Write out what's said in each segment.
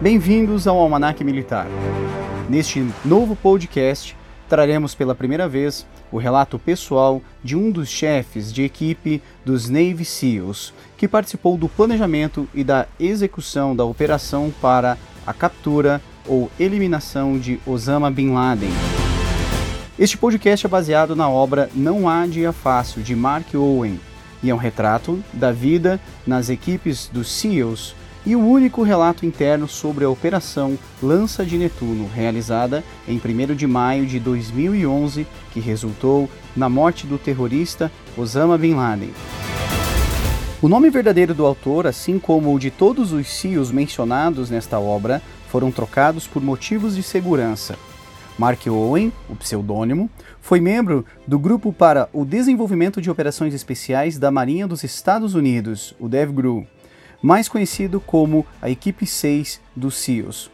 Bem-vindos ao Almanac Militar. Neste novo podcast, traremos pela primeira vez o relato pessoal de um dos chefes de equipe dos Navy SEALs, que participou do planejamento e da execução da operação para a captura ou eliminação de Osama Bin Laden. Este podcast é baseado na obra Não Há Dia Fácil, de Mark Owen, e é um retrato da vida nas equipes dos SEALs e o único relato interno sobre a Operação Lança de Netuno, realizada em 1 de maio de 2011, que resultou na morte do terrorista Osama Bin Laden. O nome verdadeiro do autor, assim como o de todos os CEOs mencionados nesta obra, foram trocados por motivos de segurança. Mark Owen, o pseudônimo, foi membro do Grupo para o Desenvolvimento de Operações Especiais da Marinha dos Estados Unidos, o DEVGRU, mais conhecido como a Equipe 6 dos SEALs.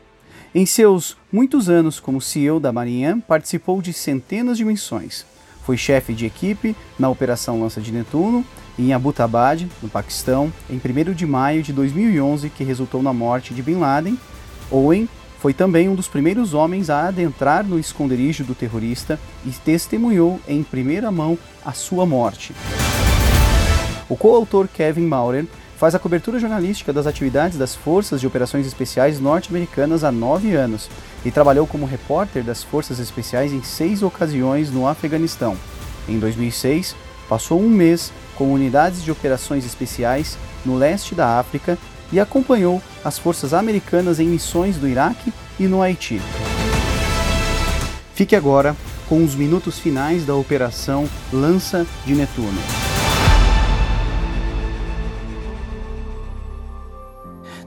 Em seus muitos anos como CEO da Marinha, participou de centenas de missões. Foi chefe de equipe na Operação Lança de Netuno em Abbottabad, no Paquistão, em 1 de maio de 2011, que resultou na morte de Bin Laden. Owen foi também um dos primeiros homens a adentrar no esconderijo do terrorista e testemunhou em primeira mão a sua morte. O coautor Kevin Maurer faz a cobertura jornalística das atividades das Forças de Operações Especiais norte-americanas há nove anos e trabalhou como repórter das Forças Especiais em seis ocasiões no Afeganistão. Em 2006, passou um mês com unidades de operações especiais no leste da África e acompanhou as forças americanas em missões do Iraque e no Haiti. Fique agora com os minutos finais da Operação Lança de Netuno.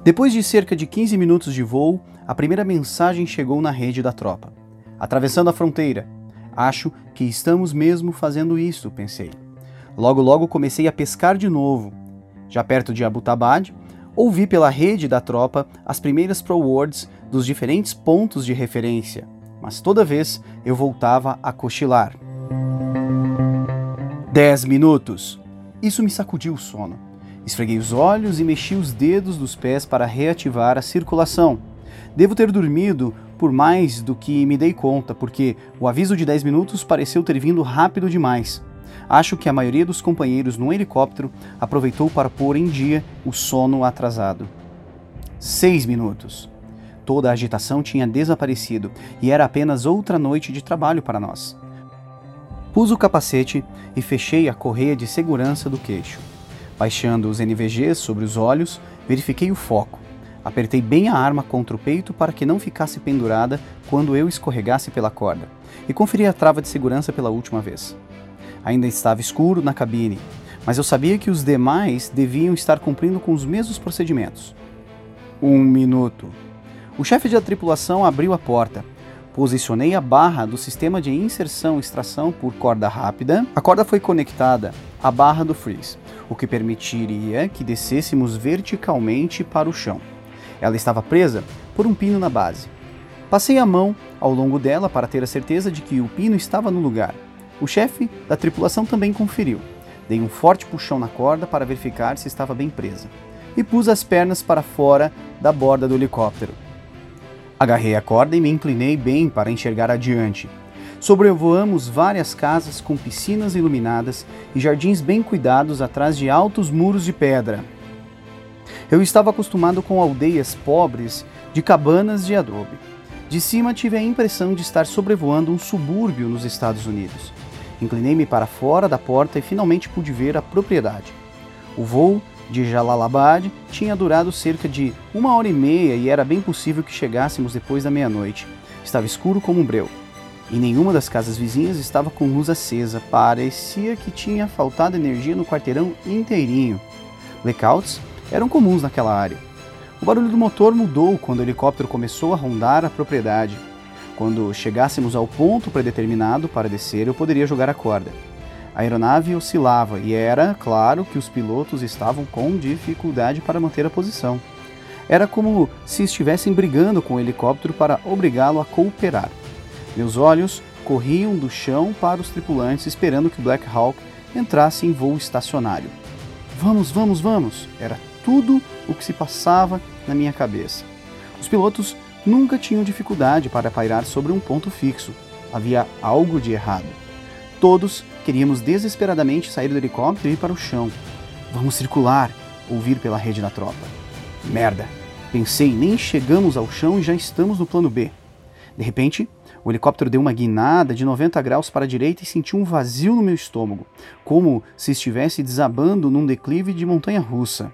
Depois de cerca de 15 minutos de voo, a primeira mensagem chegou na rede da tropa. Atravessando a fronteira. Acho que estamos mesmo fazendo isso, pensei. Logo logo comecei a pescar de novo. Já perto de Abbottabad, ouvi pela rede da tropa as primeiras pro-words dos diferentes pontos de referência, mas toda vez eu voltava a cochilar. Dez minutos! Isso me sacudiu o sono. Esfreguei os olhos e mexi os dedos dos pés para reativar a circulação. Devo ter dormido por mais do que me dei conta, porque o aviso de 10 minutos pareceu ter vindo rápido demais. Acho que a maioria dos companheiros no helicóptero aproveitou para pôr em dia o sono atrasado. Seis minutos. Toda a agitação tinha desaparecido e era apenas outra noite de trabalho para nós. Pus o capacete e fechei a correia de segurança do queixo. Baixando os NVGs sobre os olhos, verifiquei o foco. Apertei bem a arma contra o peito para que não ficasse pendurada quando eu escorregasse pela corda, e conferi a trava de segurança pela última vez. Ainda estava escuro na cabine, mas eu sabia que os demais deviam estar cumprindo com os mesmos procedimentos. Um minuto. O chefe da tripulação abriu a porta. Posicionei a barra do sistema de inserção e extração por corda rápida. A corda foi conectada à barra do freeze o que permitiria que descêssemos verticalmente para o chão. Ela estava presa por um pino na base. Passei a mão ao longo dela para ter a certeza de que o pino estava no lugar. O chefe da tripulação também conferiu. Dei um forte puxão na corda para verificar se estava bem presa e pus as pernas para fora da borda do helicóptero. Agarrei a corda e me inclinei bem para enxergar adiante. Sobrevoamos várias casas com piscinas iluminadas e jardins bem cuidados atrás de altos muros de pedra. Eu estava acostumado com aldeias pobres de cabanas de adobe. De cima tive a impressão de estar sobrevoando um subúrbio nos Estados Unidos. Inclinei-me para fora da porta e finalmente pude ver a propriedade. O voo de Jalalabad tinha durado cerca de uma hora e meia e era bem possível que chegássemos depois da meia-noite. Estava escuro como um breu e nenhuma das casas vizinhas estava com luz acesa. Parecia que tinha faltado energia no quarteirão inteirinho. Blackouts eram comuns naquela área. O barulho do motor mudou quando o helicóptero começou a rondar a propriedade. Quando chegássemos ao ponto predeterminado para descer, eu poderia jogar a corda. A aeronave oscilava e era claro que os pilotos estavam com dificuldade para manter a posição. Era como se estivessem brigando com o helicóptero para obrigá-lo a cooperar. Meus olhos corriam do chão para os tripulantes, esperando que Black Hawk entrasse em voo estacionário. Vamos, vamos, vamos! Era tudo o que se passava na minha cabeça. Os pilotos nunca tinham dificuldade para pairar sobre um ponto fixo. Havia algo de errado. Todos queríamos desesperadamente sair do helicóptero e ir para o chão. Vamos circular, ouvir pela rede da tropa. Merda! Pensei, nem chegamos ao chão e já estamos no plano B. De repente, o helicóptero deu uma guinada de 90 graus para a direita e senti um vazio no meu estômago, como se estivesse desabando num declive de montanha russa.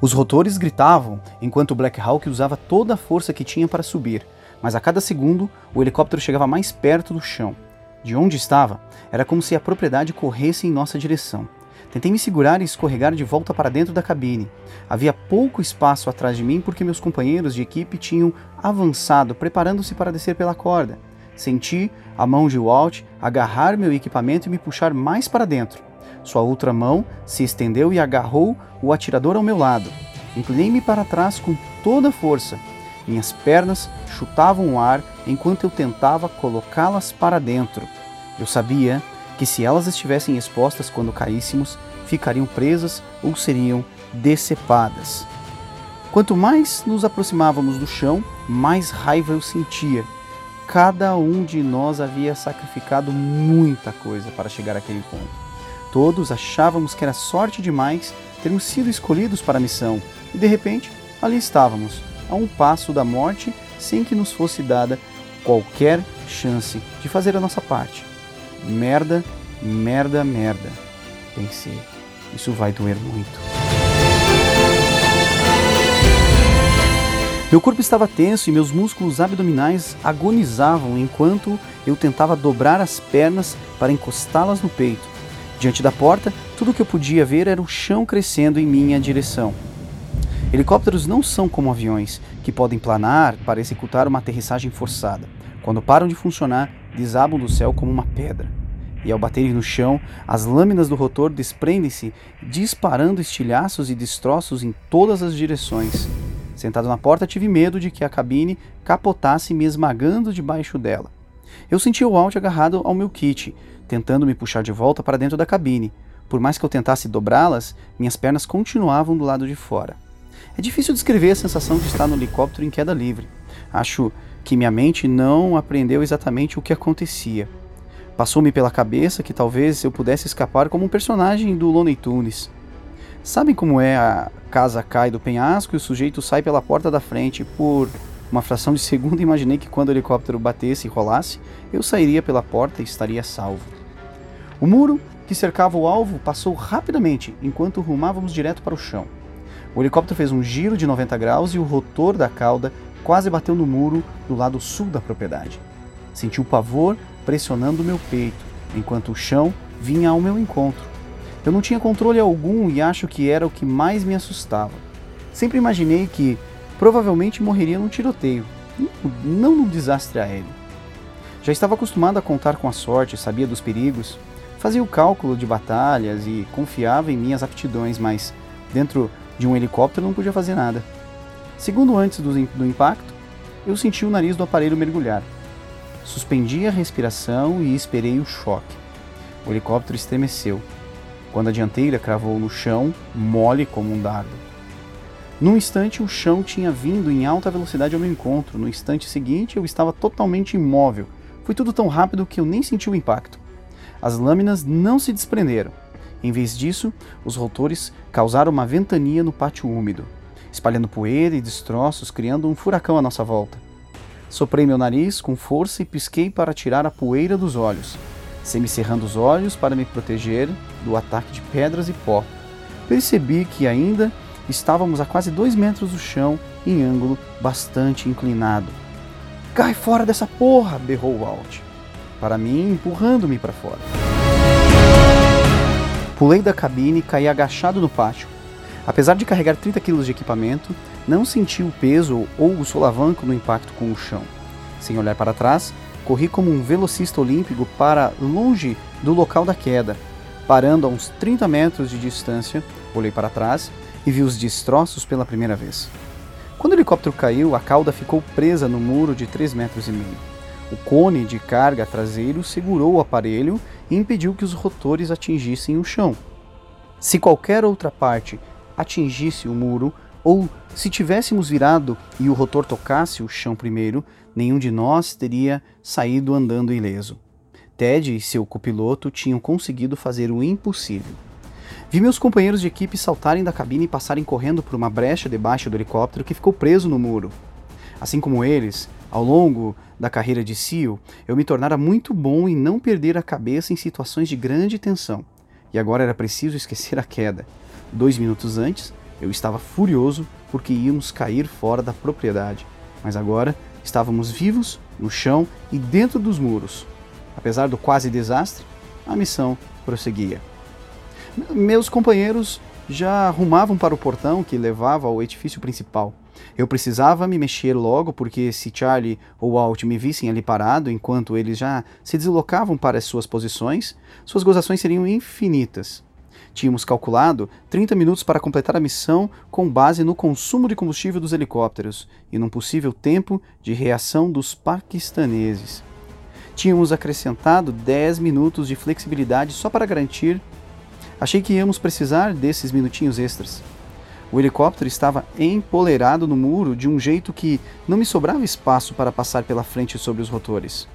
Os rotores gritavam enquanto o Black Hawk usava toda a força que tinha para subir, mas a cada segundo o helicóptero chegava mais perto do chão. De onde estava, era como se a propriedade corresse em nossa direção. Tentei me segurar e escorregar de volta para dentro da cabine. Havia pouco espaço atrás de mim porque meus companheiros de equipe tinham avançado, preparando-se para descer pela corda. Senti a mão de Walt agarrar meu equipamento e me puxar mais para dentro. Sua outra mão se estendeu e agarrou o atirador ao meu lado. Inclinei-me para trás com toda a força. Minhas pernas chutavam o ar enquanto eu tentava colocá-las para dentro. Eu sabia que se elas estivessem expostas quando caíssemos, ficariam presas ou seriam decepadas. Quanto mais nos aproximávamos do chão, mais raiva eu sentia. Cada um de nós havia sacrificado muita coisa para chegar àquele ponto. Todos achávamos que era sorte demais termos sido escolhidos para a missão, e de repente ali estávamos, a um passo da morte, sem que nos fosse dada qualquer chance de fazer a nossa parte. Merda, merda, merda. Pensei, isso vai doer muito. Meu corpo estava tenso e meus músculos abdominais agonizavam enquanto eu tentava dobrar as pernas para encostá-las no peito. Diante da porta, tudo o que eu podia ver era o chão crescendo em minha direção. Helicópteros não são como aviões, que podem planar para executar uma aterrissagem forçada. Quando param de funcionar, desabam do céu como uma pedra. E ao baterem no chão, as lâminas do rotor desprendem-se, disparando estilhaços e destroços em todas as direções. Sentado na porta, tive medo de que a cabine capotasse me esmagando debaixo dela. Eu senti o Alt agarrado ao meu kit, tentando me puxar de volta para dentro da cabine. Por mais que eu tentasse dobrá-las, minhas pernas continuavam do lado de fora. É difícil descrever a sensação de estar no helicóptero em queda livre. Acho que minha mente não aprendeu exatamente o que acontecia. Passou-me pela cabeça que talvez eu pudesse escapar como um personagem do Looney Tunes. Sabem como é a casa cai do penhasco e o sujeito sai pela porta da frente? Por uma fração de segundo imaginei que quando o helicóptero batesse e rolasse, eu sairia pela porta e estaria salvo. O muro que cercava o alvo passou rapidamente enquanto rumávamos direto para o chão. O helicóptero fez um giro de 90 graus e o rotor da cauda quase bateu no muro do lado sul da propriedade. Senti o pavor pressionando meu peito, enquanto o chão vinha ao meu encontro. Eu não tinha controle algum e acho que era o que mais me assustava. Sempre imaginei que provavelmente morreria num tiroteio, não num desastre aéreo. Já estava acostumado a contar com a sorte, sabia dos perigos, fazia o cálculo de batalhas e confiava em minhas aptidões, mas dentro de um helicóptero não podia fazer nada. Segundo antes do, do impacto, eu senti o nariz do aparelho mergulhar. Suspendi a respiração e esperei o choque. O helicóptero estremeceu, quando a dianteira cravou no chão, mole como um dardo. Num instante, o chão tinha vindo em alta velocidade ao meu encontro. No instante seguinte, eu estava totalmente imóvel. Foi tudo tão rápido que eu nem senti o impacto. As lâminas não se desprenderam. Em vez disso, os rotores causaram uma ventania no pátio úmido espalhando poeira e destroços, criando um furacão à nossa volta. Soprei meu nariz com força e pisquei para tirar a poeira dos olhos, semicerrando os olhos para me proteger do ataque de pedras e pó. Percebi que ainda estávamos a quase dois metros do chão, em ângulo bastante inclinado. Cai fora dessa porra! berrou Walt, para mim empurrando-me para fora. Pulei da cabine e caí agachado no pátio, Apesar de carregar 30 kg de equipamento, não senti o peso ou o solavanco no impacto com o chão. Sem olhar para trás, corri como um velocista olímpico para longe do local da queda. Parando a uns 30 metros de distância, olhei para trás e vi os destroços pela primeira vez. Quando o helicóptero caiu, a cauda ficou presa no muro de 3 metros e meio. O cone de carga traseiro segurou o aparelho e impediu que os rotores atingissem o chão. Se qualquer outra parte atingisse o muro Ou, se tivéssemos virado e o rotor tocasse o chão primeiro, nenhum de nós teria saído andando ileso. Ted e seu copiloto tinham conseguido fazer o impossível. Vi meus companheiros de equipe saltarem da cabine e passarem correndo por uma brecha debaixo do helicóptero que ficou preso no muro. Assim como eles, ao longo da carreira de SEAL, eu me tornara muito bom em não perder a cabeça em situações de grande tensão. E agora era preciso esquecer a queda. Dois minutos antes, eu estava furioso porque íamos cair fora da propriedade. Mas agora estávamos vivos, no chão e dentro dos muros. Apesar do quase desastre, a missão prosseguia. Meus companheiros já rumavam para o portão que levava ao edifício principal. Eu precisava me mexer logo, porque se Charlie ou Walt me vissem ali parado enquanto eles já se deslocavam para as suas posições, suas gozações seriam infinitas. Tínhamos calculado 30 minutos para completar a missão com base no consumo de combustível dos helicópteros e num possível tempo de reação dos paquistaneses. Tínhamos acrescentado 10 minutos de flexibilidade só para garantir Achei que íamos precisar desses minutinhos extras. O helicóptero estava empoleirado no muro de um jeito que não me sobrava espaço para passar pela frente sobre os rotores.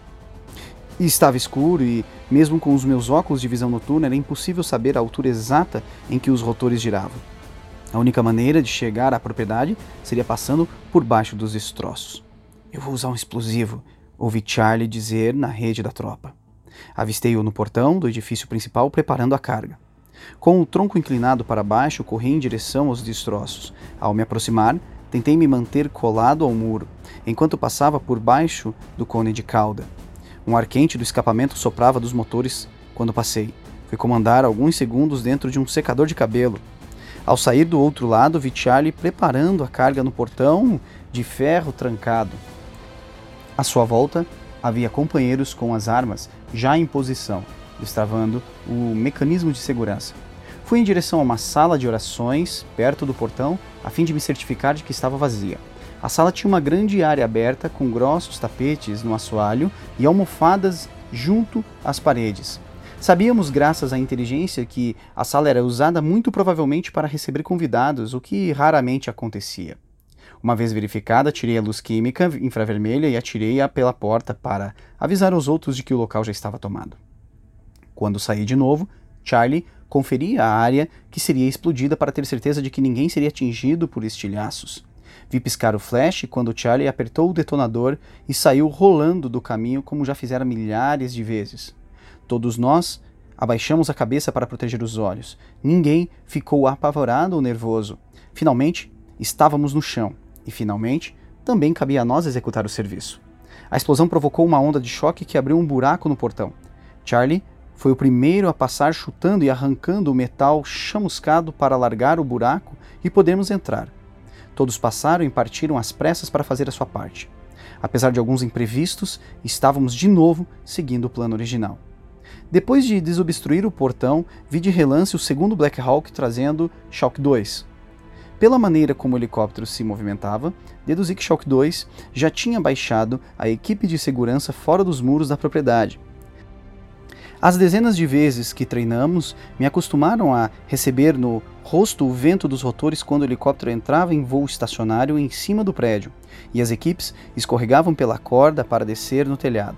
E estava escuro e, mesmo com os meus óculos de visão noturna, era impossível saber a altura exata em que os rotores giravam. A única maneira de chegar à propriedade seria passando por baixo dos destroços. Eu vou usar um explosivo, ouvi Charlie dizer na rede da tropa. Avistei-o no portão do edifício principal preparando a carga. Com o tronco inclinado para baixo, corri em direção aos destroços. Ao me aproximar, tentei me manter colado ao muro, enquanto passava por baixo do cone de cauda. Um ar quente do escapamento soprava dos motores quando passei. Fui comandar alguns segundos dentro de um secador de cabelo. Ao sair do outro lado, vi Charlie preparando a carga no portão de ferro trancado. À sua volta, havia companheiros com as armas já em posição destravando o mecanismo de segurança. Fui em direção a uma sala de orações, perto do portão, a fim de me certificar de que estava vazia. A sala tinha uma grande área aberta com grossos tapetes no assoalho e almofadas junto às paredes. Sabíamos, graças à inteligência, que a sala era usada muito provavelmente para receber convidados, o que raramente acontecia. Uma vez verificada, tirei a luz química infravermelha e atirei-a pela porta para avisar os outros de que o local já estava tomado. Quando saí de novo, Charlie conferia a área que seria explodida para ter certeza de que ninguém seria atingido por estilhaços. Vi piscar o flash quando Charlie apertou o detonador e saiu rolando do caminho como já fizera milhares de vezes. Todos nós abaixamos a cabeça para proteger os olhos. Ninguém ficou apavorado ou nervoso. Finalmente, estávamos no chão e finalmente também cabia a nós executar o serviço. A explosão provocou uma onda de choque que abriu um buraco no portão. Charlie foi o primeiro a passar chutando e arrancando o metal chamuscado para largar o buraco e podermos entrar. Todos passaram e partiram às pressas para fazer a sua parte. Apesar de alguns imprevistos, estávamos de novo seguindo o plano original. Depois de desobstruir o portão, vi de relance o segundo Black Hawk trazendo Shock 2. Pela maneira como o helicóptero se movimentava, deduzi que Shock 2 já tinha baixado a equipe de segurança fora dos muros da propriedade as dezenas de vezes que treinamos me acostumaram a receber no rosto o vento dos rotores quando o helicóptero entrava em voo estacionário em cima do prédio, e as equipes escorregavam pela corda para descer no telhado.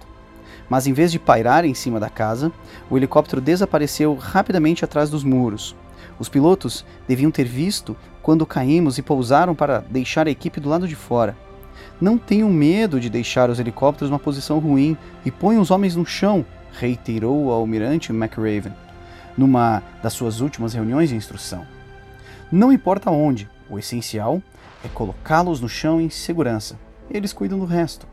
Mas em vez de pairar em cima da casa, o helicóptero desapareceu rapidamente atrás dos muros. Os pilotos deviam ter visto quando caímos e pousaram para deixar a equipe do lado de fora. Não tenham medo de deixar os helicópteros numa posição ruim e ponham os homens no chão reiterou o almirante McRaven numa das suas últimas reuniões de instrução. Não importa onde, o essencial é colocá-los no chão em segurança. Eles cuidam do resto.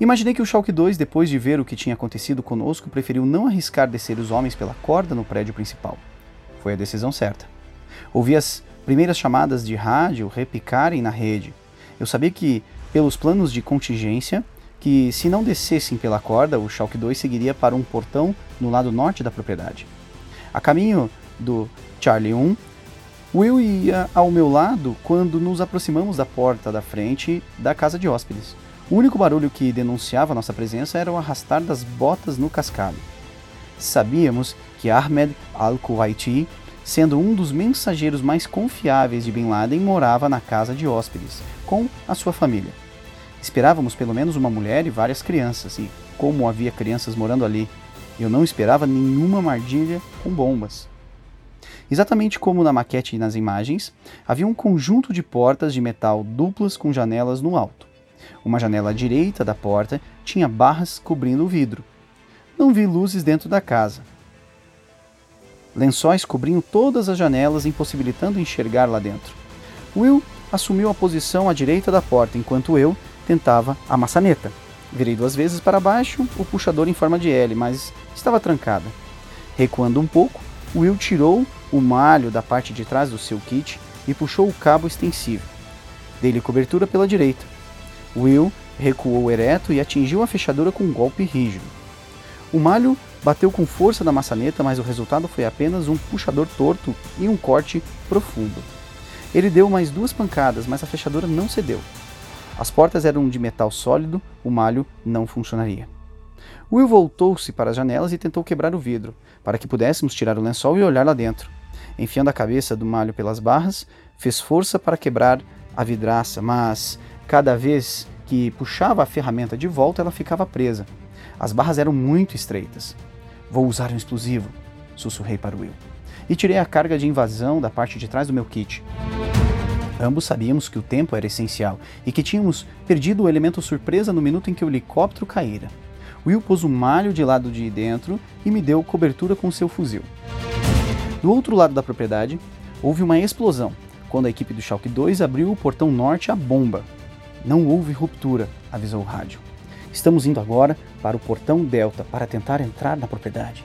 Imaginei que o Schalke 2, depois de ver o que tinha acontecido conosco, preferiu não arriscar descer os homens pela corda no prédio principal. Foi a decisão certa. Ouvi as primeiras chamadas de rádio repicarem na rede. Eu sabia que, pelos planos de contingência, que, se não descessem pela corda, o Schalke 2 seguiria para um portão no lado norte da propriedade. A caminho do Charlie 1, Will ia ao meu lado quando nos aproximamos da porta da frente da casa de hóspedes. O único barulho que denunciava nossa presença era o arrastar das botas no cascalho. Sabíamos que Ahmed al-Kuwaiti sendo um dos mensageiros mais confiáveis de Bin Laden, morava na casa de hóspedes, com a sua família. Esperávamos pelo menos uma mulher e várias crianças, e como havia crianças morando ali, eu não esperava nenhuma armadilha com bombas. Exatamente como na maquete e nas imagens, havia um conjunto de portas de metal duplas com janelas no alto. Uma janela à direita da porta tinha barras cobrindo o vidro. Não vi luzes dentro da casa. Lençóis cobriam todas as janelas, impossibilitando enxergar lá dentro. Will assumiu a posição à direita da porta, enquanto eu tentava a maçaneta. Virei duas vezes para baixo o puxador em forma de L, mas estava trancada. Recuando um pouco, Will tirou o malho da parte de trás do seu kit e puxou o cabo extensível. Dei-lhe cobertura pela direita. Will recuou ereto e atingiu a fechadura com um golpe rígido. O malho bateu com força na maçaneta, mas o resultado foi apenas um puxador torto e um corte profundo. Ele deu mais duas pancadas, mas a fechadura não cedeu. As portas eram de metal sólido, o malho não funcionaria. Will voltou-se para as janelas e tentou quebrar o vidro, para que pudéssemos tirar o lençol e olhar lá dentro. Enfiando a cabeça do malho pelas barras, fez força para quebrar a vidraça, mas cada vez que puxava a ferramenta de volta, ela ficava presa. As barras eram muito estreitas. Vou usar um explosivo, sussurrei para Will. E tirei a carga de invasão da parte de trás do meu kit. Ambos sabíamos que o tempo era essencial e que tínhamos perdido o elemento surpresa no minuto em que o helicóptero caíra. Will pôs o malho de lado de dentro e me deu cobertura com seu fuzil. Do outro lado da propriedade, houve uma explosão quando a equipe do Schalke 2 abriu o portão norte à bomba. Não houve ruptura, avisou o rádio. Estamos indo agora para o portão Delta para tentar entrar na propriedade.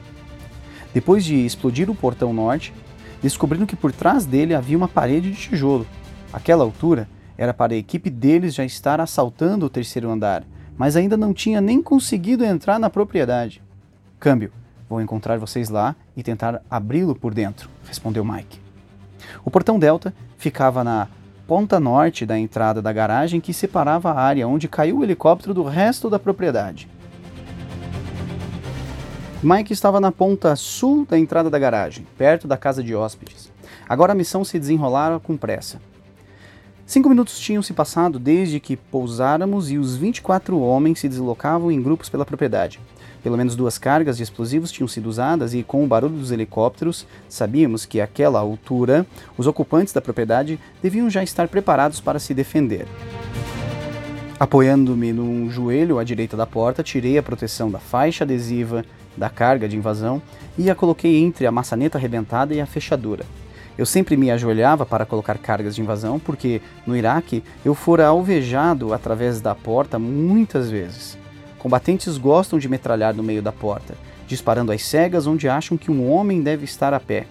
Depois de explodir o portão norte, descobriram que por trás dele havia uma parede de tijolo. Aquela altura era para a equipe deles já estar assaltando o terceiro andar, mas ainda não tinha nem conseguido entrar na propriedade. Câmbio, vou encontrar vocês lá e tentar abri-lo por dentro, respondeu Mike. O portão Delta ficava na ponta norte da entrada da garagem que separava a área onde caiu o helicóptero do resto da propriedade. Mike estava na ponta sul da entrada da garagem, perto da casa de hóspedes. Agora a missão se desenrolara com pressa. Cinco minutos tinham se passado desde que pousáramos e os 24 homens se deslocavam em grupos pela propriedade. Pelo menos duas cargas de explosivos tinham sido usadas e, com o barulho dos helicópteros, sabíamos que àquela altura os ocupantes da propriedade deviam já estar preparados para se defender. Apoiando-me num joelho à direita da porta, tirei a proteção da faixa adesiva da carga de invasão e a coloquei entre a maçaneta arrebentada e a fechadura. Eu sempre me ajoelhava para colocar cargas de invasão, porque no Iraque eu fora alvejado através da porta muitas vezes. Combatentes gostam de metralhar no meio da porta, disparando às cegas onde acham que um homem deve estar a pé.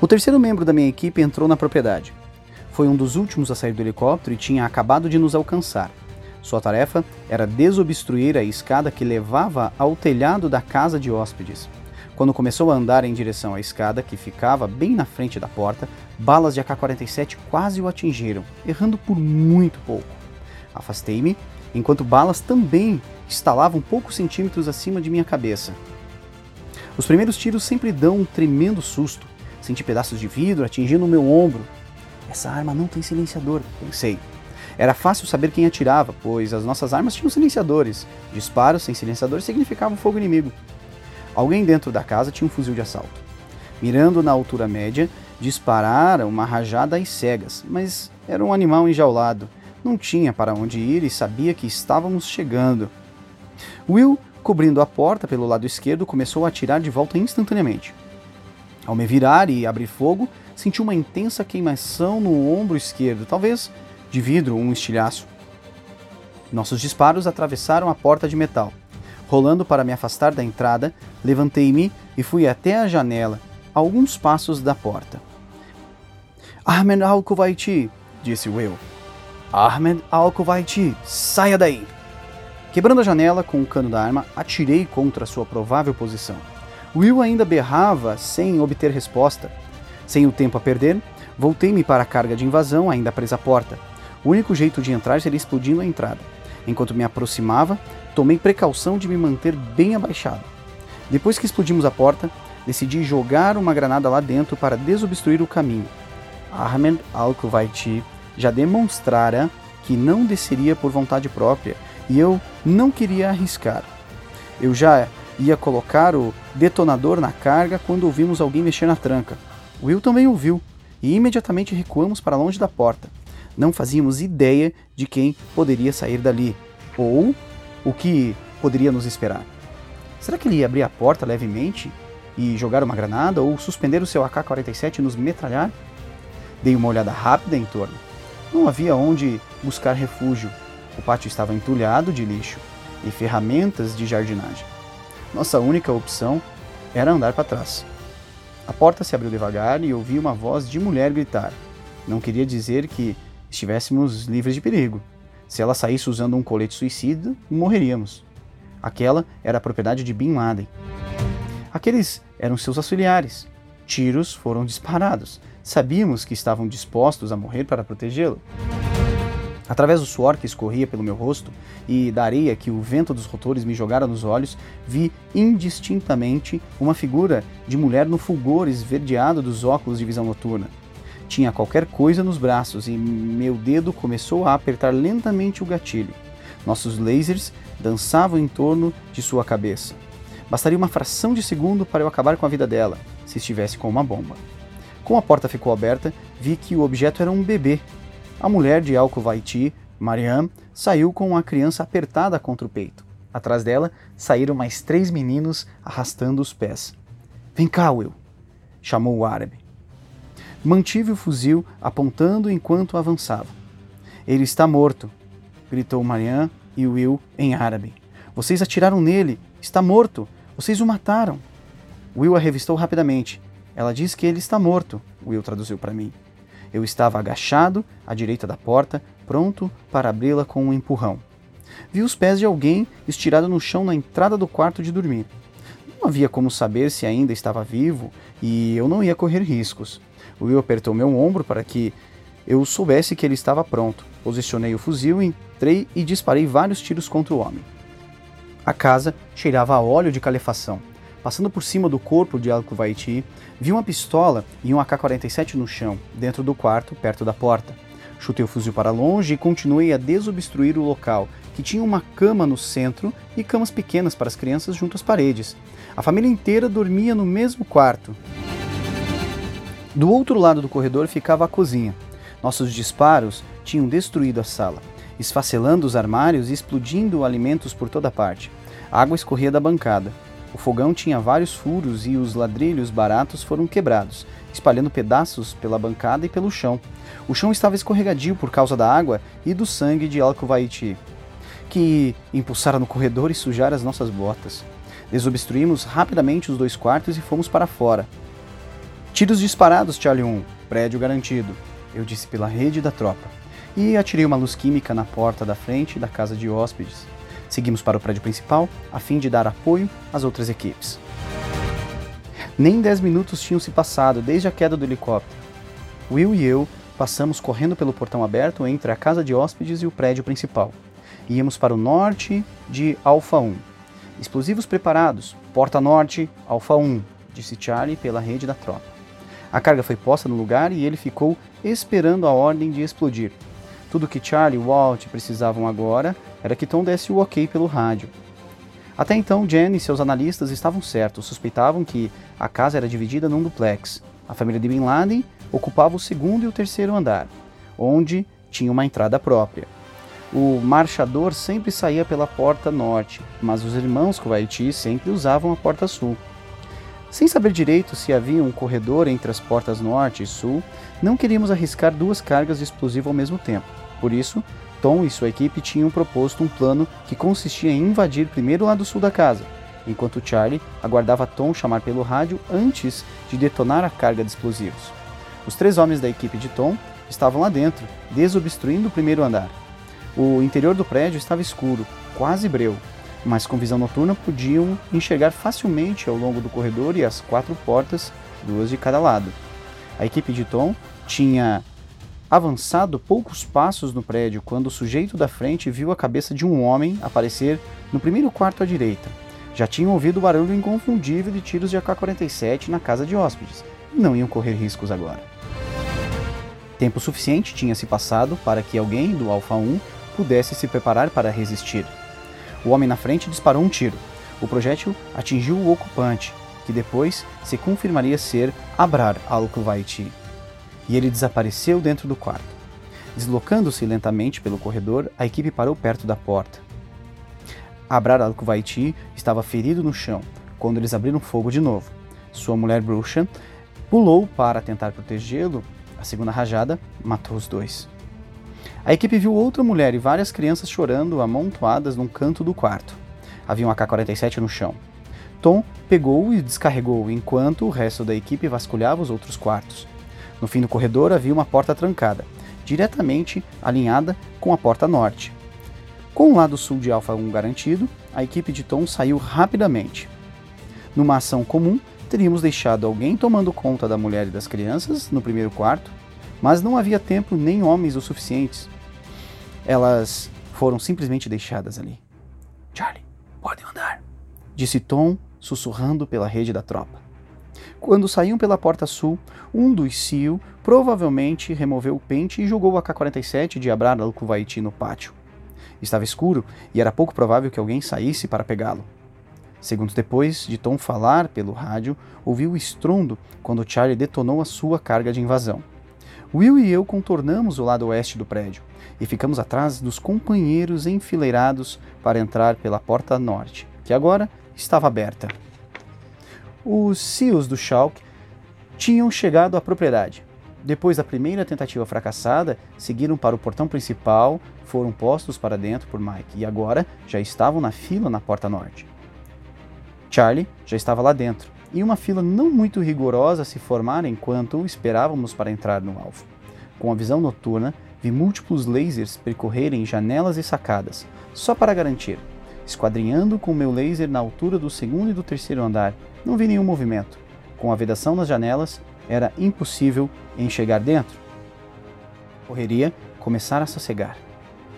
O terceiro membro da minha equipe entrou na propriedade. Foi um dos últimos a sair do helicóptero e tinha acabado de nos alcançar. Sua tarefa era desobstruir a escada que levava ao telhado da casa de hóspedes. Quando começou a andar em direção à escada, que ficava bem na frente da porta, balas de AK-47 quase o atingiram, errando por muito pouco. Afastei-me, enquanto balas também estalavam poucos centímetros acima de minha cabeça. Os primeiros tiros sempre dão um tremendo susto. Senti pedaços de vidro atingindo o meu ombro. Essa arma não tem silenciador, pensei. Era fácil saber quem atirava, pois as nossas armas tinham silenciadores. Disparos sem silenciador significavam fogo inimigo. Alguém dentro da casa tinha um fuzil de assalto. Mirando na altura média, disparara uma rajada às cegas, mas era um animal enjaulado. Não tinha para onde ir e sabia que estávamos chegando. Will, cobrindo a porta pelo lado esquerdo, começou a atirar de volta instantaneamente. Ao me virar e abrir fogo, senti uma intensa queimação no ombro esquerdo, talvez de vidro um estilhaço. Nossos disparos atravessaram a porta de metal. Rolando para me afastar da entrada, levantei-me e fui até a janela, a alguns passos da porta. Ahmed Al-Kuwaiti, disse Will. Ahmed Al-Kuwaiti, saia daí! Quebrando a janela com o cano da arma, atirei contra sua provável posição. Will ainda berrava sem obter resposta. Sem o tempo a perder, voltei-me para a carga de invasão ainda presa à porta. O único jeito de entrar seria explodindo a entrada. Enquanto me aproximava, tomei precaução de me manter bem abaixado. Depois que explodimos a porta, decidi jogar uma granada lá dentro para desobstruir o caminho. Ahmed al-Kuwaiti já demonstrara que não desceria por vontade própria e eu não queria arriscar. Eu já ia colocar o detonador na carga quando ouvimos alguém mexer na tranca. Will também ouviu e imediatamente recuamos para longe da porta. Não fazíamos ideia de quem poderia sair dali ou o que poderia nos esperar. Será que ele ia abrir a porta levemente e jogar uma granada ou suspender o seu AK-47 e nos metralhar? Dei uma olhada rápida em torno. Não havia onde buscar refúgio. O pátio estava entulhado de lixo e ferramentas de jardinagem. Nossa única opção era andar para trás. A porta se abriu devagar e ouvi uma voz de mulher gritar. Não queria dizer que estivéssemos livres de perigo. Se ela saísse usando um colete suicida, morreríamos. Aquela era a propriedade de Bin Laden. Aqueles eram seus auxiliares. Tiros foram disparados. Sabíamos que estavam dispostos a morrer para protegê-lo. Através do suor que escorria pelo meu rosto e da areia que o vento dos rotores me jogara nos olhos, vi indistintamente uma figura de mulher no fulgor esverdeado dos óculos de visão noturna. Tinha qualquer coisa nos braços e meu dedo começou a apertar lentamente o gatilho. Nossos lasers dançavam em torno de sua cabeça. Bastaria uma fração de segundo para eu acabar com a vida dela, se estivesse com uma bomba. Como a porta ficou aberta, vi que o objeto era um bebê. A mulher de Al-Kuwaiti, Mariam, saiu com uma criança apertada contra o peito. Atrás dela saíram mais três meninos arrastando os pés. Vem cá, Will, chamou o árabe. Mantive o fuzil apontando enquanto avançava. Ele está morto, gritou Mariam e Will em árabe. Vocês atiraram nele, está morto. Vocês o mataram. Will a revistou rapidamente. Ela diz que ele está morto, Will traduziu para mim. Eu estava agachado à direita da porta, pronto para abri-la com um empurrão. Vi os pés de alguém estirado no chão na entrada do quarto de dormir. Não havia como saber se ainda estava vivo e eu não ia correr riscos. Will apertou meu ombro para que eu soubesse que ele estava pronto. Posicionei o fuzil, entrei e disparei vários tiros contra o homem. A casa cheirava a óleo de calefação. Passando por cima do corpo de Al-Kuwaiti, vi uma pistola e um AK-47 no chão, dentro do quarto, perto da porta. Chutei o fuzil para longe e continuei a desobstruir o local, que tinha uma cama no centro e camas pequenas para as crianças junto às paredes. A família inteira dormia no mesmo quarto. Do outro lado do corredor ficava a cozinha. Nossos disparos tinham destruído a sala esfacelando os armários e explodindo alimentos por toda parte. A água escorria da bancada. O fogão tinha vários furos e os ladrilhos baratos foram quebrados, espalhando pedaços pela bancada e pelo chão. O chão estava escorregadio por causa da água e do sangue de Alcovaiti, que impulsara no corredor e sujara as nossas botas. Desobstruímos rapidamente os dois quartos e fomos para fora. Tiros disparados, Charlie 1. Prédio garantido. Eu disse pela rede da tropa e atirei uma luz química na porta da frente da casa de hóspedes. Seguimos para o prédio principal, a fim de dar apoio às outras equipes. Nem dez minutos tinham se passado desde a queda do helicóptero. Will e eu passamos correndo pelo portão aberto entre a casa de hóspedes e o prédio principal. Íamos para o norte de Alfa 1. Explosivos preparados, porta norte, Alfa 1, disse Charlie pela rede da tropa. A carga foi posta no lugar e ele ficou esperando a ordem de explodir. Tudo que Charlie e Walt precisavam agora era que Tom desse o ok pelo rádio. Até então, Jen e seus analistas estavam certos, suspeitavam que a casa era dividida num duplex. A família de Bin Laden ocupava o segundo e o terceiro andar, onde tinha uma entrada própria. O marchador sempre saía pela porta norte, mas os irmãos Kuwaiti sempre usavam a porta sul. Sem saber direito se havia um corredor entre as portas norte e sul, não queríamos arriscar duas cargas de explosivo ao mesmo tempo. Por isso, Tom e sua equipe tinham proposto um plano que consistia em invadir primeiro o lado sul da casa, enquanto Charlie aguardava Tom chamar pelo rádio antes de detonar a carga de explosivos. Os três homens da equipe de Tom estavam lá dentro, desobstruindo o primeiro andar. O interior do prédio estava escuro, quase breu, mas com visão noturna podiam enxergar facilmente ao longo do corredor e as quatro portas, duas de cada lado. A equipe de Tom tinha avançado poucos passos no prédio quando o sujeito da frente viu a cabeça de um homem aparecer no primeiro quarto à direita. Já tinham ouvido o barulho inconfundível de tiros de AK-47 na casa de hóspedes não iam correr riscos agora. Tempo suficiente tinha se passado para que alguém do Alpha 1 pudesse se preparar para resistir. O homem na frente disparou um tiro. O projétil atingiu o ocupante, que depois se confirmaria ser Abrar al-Kuwaiti, e ele desapareceu dentro do quarto. Deslocando-se lentamente pelo corredor, a equipe parou perto da porta. Abrar al-Kuwaiti estava ferido no chão quando eles abriram fogo de novo. Sua mulher bruxa pulou para tentar protegê-lo. A segunda rajada matou os dois. A equipe viu outra mulher e várias crianças chorando amontoadas num canto do quarto. Havia um AK-47 no chão. Tom pegou e descarregou enquanto o resto da equipe vasculhava os outros quartos. No fim do corredor havia uma porta trancada, diretamente alinhada com a porta norte. Com o lado sul de Alpha 1 garantido, a equipe de Tom saiu rapidamente. Numa ação comum, teríamos deixado alguém tomando conta da mulher e das crianças no primeiro quarto, mas não havia tempo nem homens o suficientes. Elas foram simplesmente deixadas ali. Charlie, pode andar, disse Tom, sussurrando pela rede da tropa. Quando saíam pela porta sul, um dos SEAL provavelmente removeu o pente e jogou a K-47 de Abrar al-Kuwaiti no pátio. Estava escuro e era pouco provável que alguém saísse para pegá-lo. Segundos depois de Tom falar pelo rádio, ouviu o estrondo quando Charlie detonou a sua carga de invasão. Will e eu contornamos o lado oeste do prédio e ficamos atrás dos companheiros enfileirados para entrar pela porta norte, que agora estava aberta. Os SEALs do Schalke tinham chegado à propriedade. Depois da primeira tentativa fracassada, seguiram para o portão principal, foram postos para dentro por Mike e agora já estavam na fila na porta norte. Charlie já estava lá dentro e uma fila não muito rigorosa se formara enquanto esperávamos para entrar no alvo. Com a visão noturna, vi múltiplos lasers percorrerem janelas e sacadas, só para garantir. Esquadrinhando com meu laser na altura do segundo e do terceiro andar, não vi nenhum movimento. Com a vedação nas janelas, era impossível enxergar dentro. Correria começara a sossegar.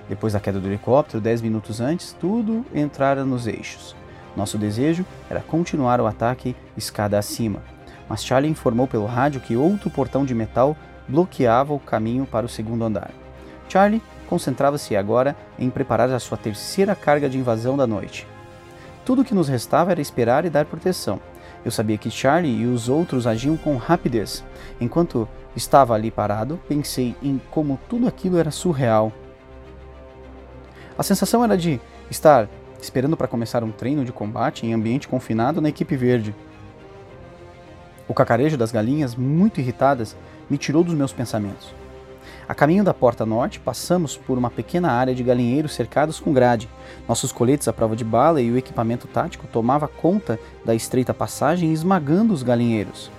Depois da queda do helicóptero, dez minutos antes, tudo entrara nos eixos. Nosso desejo era continuar o ataque escada acima, mas Charlie informou pelo rádio que outro portão de metal bloqueava o caminho para o segundo andar. Charlie concentrava-se agora em preparar a sua terceira carga de invasão da noite. Tudo o que nos restava era esperar e dar proteção. Eu sabia que Charlie e os outros agiam com rapidez. Enquanto estava ali parado, pensei em como tudo aquilo era surreal. A sensação era de estar esperando para começar um treino de combate em ambiente confinado na equipe verde. O cacarejo das galinhas, muito irritadas, me tirou dos meus pensamentos. A caminho da porta norte, passamos por uma pequena área de galinheiros cercados com grade. Nossos coletes à prova de bala e o equipamento tático tomava conta da estreita passagem, esmagando os galinheiros.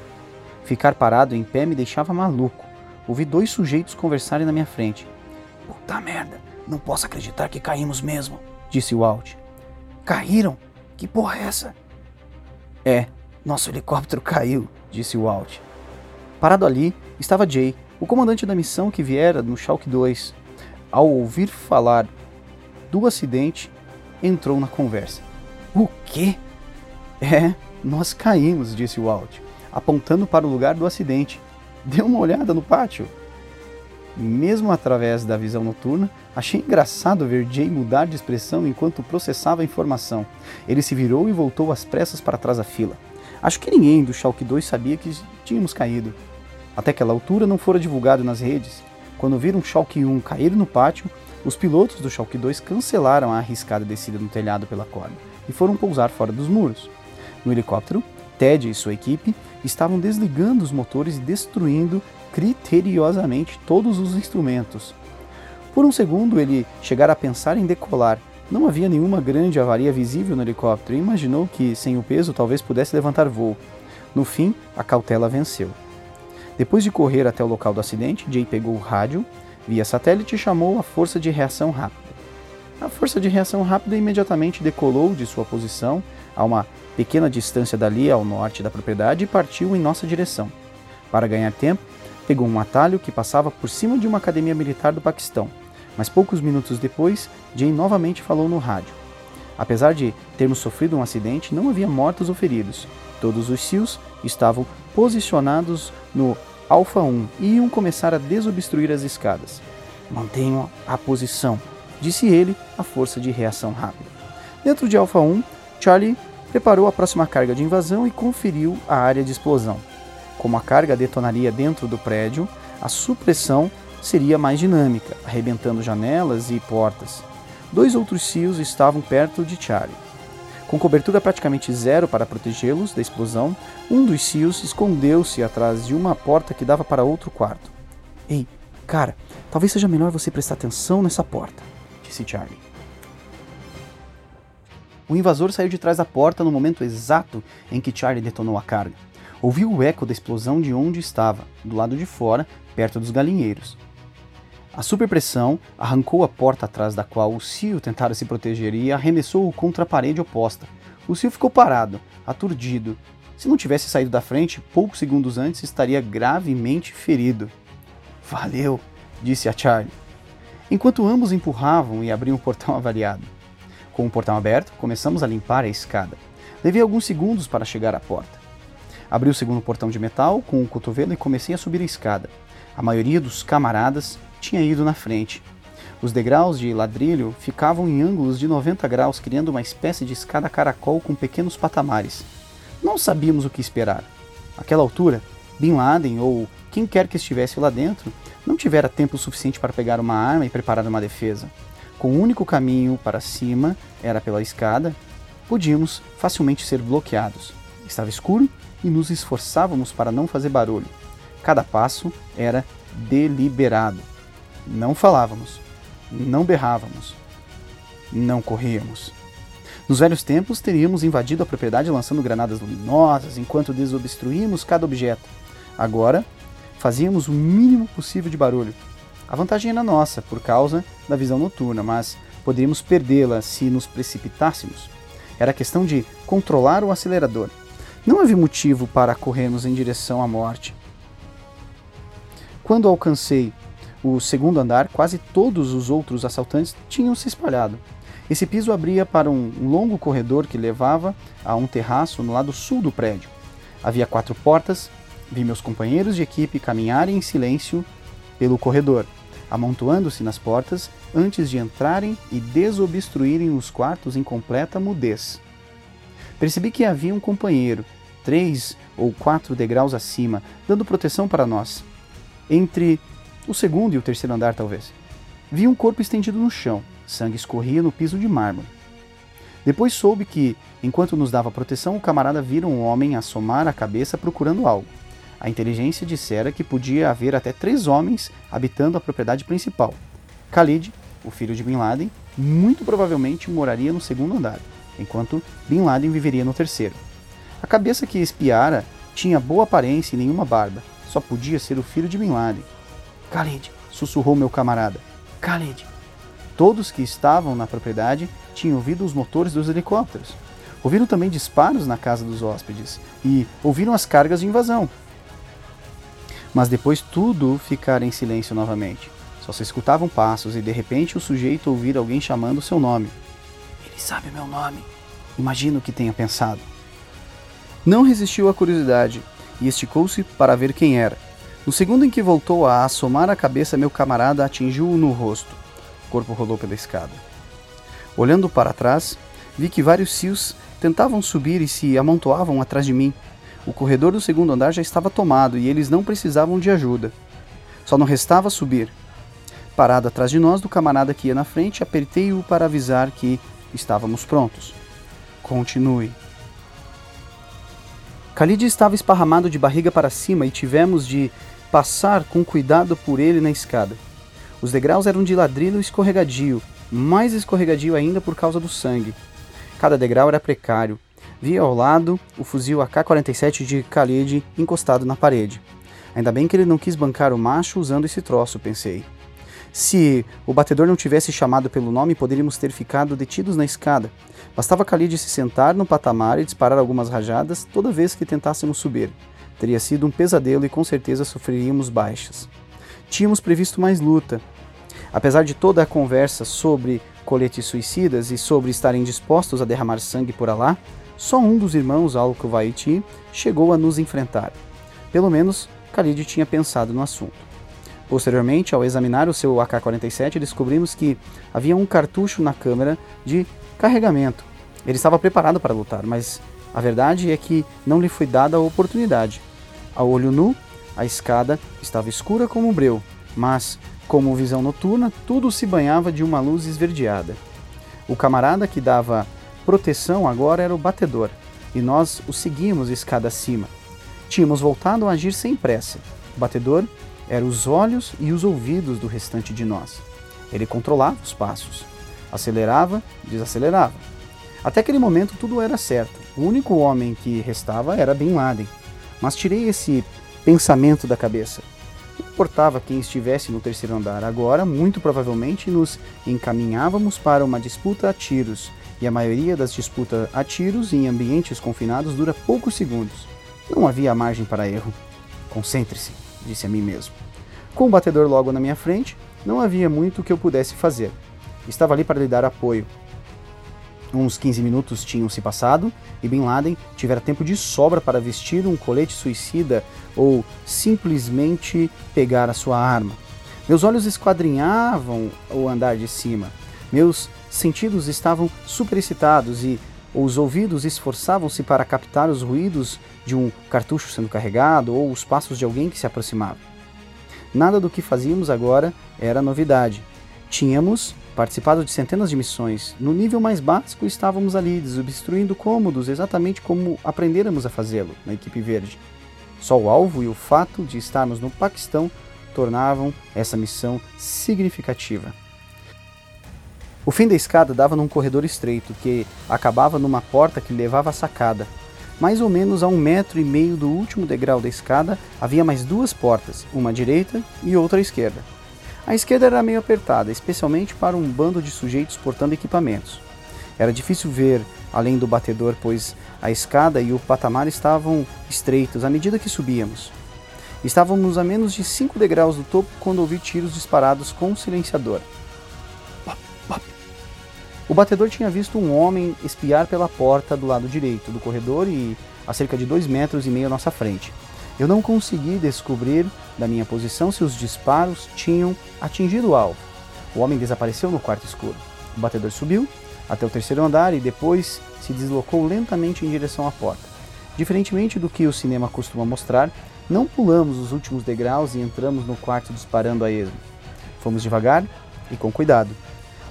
Ficar parado em pé me deixava maluco. Ouvi dois sujeitos conversarem na minha frente. Puta merda, não posso acreditar que caímos mesmo, disse Walt. Caíram? Que porra é essa? É, nosso helicóptero caiu, disse Walt. Parado ali estava Jay, o comandante da missão que viera no Schalke 2. Ao ouvir falar do acidente, entrou na conversa. O quê? É, nós caímos, disse Walt, apontando para o lugar do acidente. Dê uma olhada no pátio. Mesmo através da visão noturna, achei engraçado ver Jay mudar de expressão enquanto processava a informação. Ele se virou e voltou às pressas para trás da fila. Acho que ninguém do Schalke 2 sabia que tínhamos caído. Até aquela altura não fora divulgado nas redes. Quando viram Schalke 1 cair no pátio, os pilotos do Schalke 2 cancelaram a arriscada descida no telhado pela corda e foram pousar fora dos muros. No helicóptero, Ted e sua equipe estavam desligando os motores e destruindo criteriosamente todos os instrumentos. Por um segundo ele chegara a pensar em decolar. Não havia nenhuma grande avaria visível no helicóptero e imaginou que, sem o peso, talvez pudesse levantar voo. No fim, a cautela venceu. Depois de correr até o local do acidente, Jay pegou o rádio via satélite e chamou a força de reação rápida. A força de reação rápida imediatamente decolou de sua posição a uma pequena distância dali ao norte da propriedade e partiu em nossa direção. Para ganhar tempo, pegou um atalho que passava por cima de uma academia militar do Paquistão. Mas poucos minutos depois, Jay novamente falou no rádio. Apesar de termos sofrido um acidente, não havia mortos ou feridos. Todos os SEALs estavam posicionados no Alpha 1 e iam começar a desobstruir as escadas. Mantenham a posição, disse ele à força de reação rápida. Dentro de Alpha 1, Charlie preparou a próxima carga de invasão e conferiu a área de explosão. Como a carga detonaria dentro do prédio, a supressão seria mais dinâmica, arrebentando janelas e portas. Dois outros SEALs estavam perto de Charlie. Com cobertura praticamente zero para protegê-los da explosão, um dos SEALs escondeu-se atrás de uma porta que dava para outro quarto. Ei, cara, talvez seja melhor você prestar atenção nessa porta, disse Charlie. O invasor saiu de trás da porta no momento exato em que Charlie detonou a carga. Ouviu o eco da explosão de onde estava, do lado de fora, perto dos galinheiros. A superpressão arrancou a porta atrás da qual o Cio tentara se proteger e arremessou-o contra a parede oposta. O Cio ficou parado, aturdido. Se não tivesse saído da frente, poucos segundos antes estaria gravemente ferido. Valeu, disse a Charlie. Enquanto ambos empurravam e abriam o portão avariado. Com o portão aberto, começamos a limpar a escada. Levei alguns segundos para chegar à porta. Abri o segundo portão de metal com o cotovelo e comecei a subir a escada. A maioria dos camaradas tinha ido na frente. Os degraus de ladrilho ficavam em ângulos de 90 graus, criando uma espécie de escada caracol com pequenos patamares. Não sabíamos o que esperar. Naquela altura, Bin Laden ou quem quer que estivesse lá dentro não tivera tempo suficiente para pegar uma arma e preparar uma defesa. Com o único caminho para cima era pela escada, podíamos facilmente ser bloqueados. Estava escuro e nos esforçávamos para não fazer barulho. Cada passo era deliberado. Não falávamos, não berrávamos, não corríamos. Nos velhos tempos, teríamos invadido a propriedade lançando granadas luminosas enquanto desobstruímos cada objeto. Agora, fazíamos o mínimo possível de barulho. A vantagem era nossa, por causa da visão noturna, mas poderíamos perdê-la se nos precipitássemos. Era questão de controlar o acelerador. Não havia motivo para corrermos em direção à morte. Quando alcancei o segundo andar, quase todos os outros assaltantes tinham se espalhado. Esse piso abria para um longo corredor que levava a um terraço no lado sul do prédio. Havia quatro portas. Vi meus companheiros de equipe caminharem em silêncio pelo corredor, amontoando-se nas portas antes de entrarem e desobstruírem os quartos em completa mudez. Percebi que havia um companheiro, três ou quatro degraus acima, dando proteção para nós. Entre o segundo e o terceiro andar, talvez. Vi um corpo estendido no chão, sangue escorria no piso de mármore. Depois soube que, enquanto nos dava proteção, o camarada vira um homem assomar a cabeça procurando algo. A inteligência dissera que podia haver até três homens habitando a propriedade principal. Khalid, o filho de Bin Laden, muito provavelmente moraria no segundo andar, enquanto Bin Laden viveria no terceiro. A cabeça que espiara tinha boa aparência e nenhuma barba. Só podia ser o filho de Bin Laden. Khalid, sussurrou meu camarada. Khalid. Todos que estavam na propriedade tinham ouvido os motores dos helicópteros. Ouviram também disparos na casa dos hóspedes e ouviram as cargas de invasão. Mas depois tudo ficara em silêncio novamente. Só se escutavam passos e de repente o sujeito ouvir alguém chamando seu nome. Ele sabe meu nome. Imagino que tenha pensado. Não resistiu à curiosidade e esticou-se para ver quem era. No segundo em que voltou a assomar a cabeça, meu camarada atingiu-o no rosto. O corpo rolou pela escada. Olhando para trás, vi que vários cios tentavam subir e se amontoavam atrás de mim. O corredor do segundo andar já estava tomado e eles não precisavam de ajuda. Só não restava subir. Parado atrás de nós do camarada que ia na frente, apertei-o para avisar que estávamos prontos. Continue. Khalid estava esparramado de barriga para cima e tivemos de passar com cuidado por ele na escada. Os degraus eram de ladrilho escorregadio, mais escorregadio ainda por causa do sangue. Cada degrau era precário. Via ao lado o fuzil AK-47 de Khalid encostado na parede. Ainda bem que ele não quis bancar o macho usando esse troço, pensei. Se o batedor não tivesse chamado pelo nome, poderíamos ter ficado detidos na escada. Bastava Khalid se sentar no patamar e disparar algumas rajadas toda vez que tentássemos subir. Teria sido um pesadelo e com certeza sofreríamos baixas. Tínhamos previsto mais luta. Apesar de toda a conversa sobre coletes suicidas e sobre estarem dispostos a derramar sangue por Alá, só um dos irmãos Al-Kuwaiti chegou a nos enfrentar. Pelo menos, Khalid tinha pensado no assunto. Posteriormente, ao examinar o seu AK-47, descobrimos que havia um cartucho na câmera de carregamento. Ele estava preparado para lutar, mas a verdade é que não lhe foi dada a oportunidade. A olho nu, a escada estava escura como um breu, mas, como visão noturna, tudo se banhava de uma luz esverdeada. O camarada que dava proteção agora era o batedor, e nós o seguimos escada acima. Tínhamos voltado a agir sem pressa. O batedor era os olhos e os ouvidos do restante de nós. Ele controlava os passos, acelerava, desacelerava. Até aquele momento tudo era certo. O único homem que restava era Bin Laden. Mas tirei esse pensamento da cabeça. Não importava quem estivesse no terceiro andar, agora, muito provavelmente, nos encaminhávamos para uma disputa a tiros, e a maioria das disputas a tiros em ambientes confinados dura poucos segundos. Não havia margem para erro. Concentre-se, disse a mim mesmo. Com o batedor logo na minha frente, não havia muito que eu pudesse fazer. Estava ali para lhe dar apoio. Uns 15 minutos tinham se passado e Bin Laden tivera tempo de sobra para vestir um colete suicida ou simplesmente pegar a sua arma. Meus olhos esquadrinhavam o andar de cima. Meus sentidos estavam superexcitados e os ouvidos esforçavam-se para captar os ruídos de um cartucho sendo carregado ou os passos de alguém que se aproximava. Nada do que fazíamos agora era novidade. Tínhamos participado de centenas de missões. No nível mais básico, estávamos ali, desobstruindo cômodos, exatamente como aprendêramos a fazê-lo na equipe verde. Só o alvo e o fato de estarmos no Paquistão tornavam essa missão significativa. O fim da escada dava num corredor estreito que acabava numa porta que levava à sacada. Mais ou menos a um metro e meio do último degrau da escada havia mais duas portas, uma à direita e outra à esquerda. A esquerda era meio apertada, especialmente para um bando de sujeitos portando equipamentos. Era difícil ver além do batedor, pois a escada e o patamar estavam estreitos à medida que subíamos. Estávamos a menos de cinco degraus do topo quando ouvi tiros disparados com um silenciador. O batedor tinha visto um homem espiar pela porta do lado direito do corredor e a cerca de dois metros e meio à nossa frente. Eu não consegui descobrir da minha posição se os disparos tinham atingido o alvo. O homem desapareceu no quarto escuro. O batedor subiu até o terceiro andar e depois se deslocou lentamente em direção à porta. Diferentemente do que o cinema costuma mostrar, não pulamos os últimos degraus e entramos no quarto disparando a esmo. Fomos devagar e com cuidado.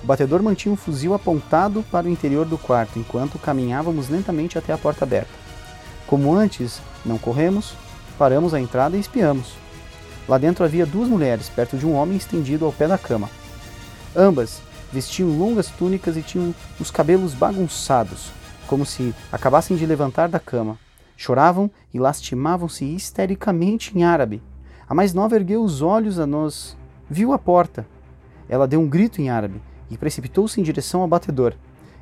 O batedor mantinha um fuzil apontado para o interior do quarto enquanto caminhávamos lentamente até a porta aberta. Como antes, não corremos, Paramos a entrada e espiamos. Lá dentro havia duas mulheres, perto de um homem estendido ao pé da cama. Ambas vestiam longas túnicas e tinham os cabelos bagunçados, como se acabassem de levantar da cama. Choravam e lastimavam-se histericamente em árabe. A mais nova ergueu os olhos a nós, viu a porta. Ela deu um grito em árabe e precipitou-se em direção ao batedor.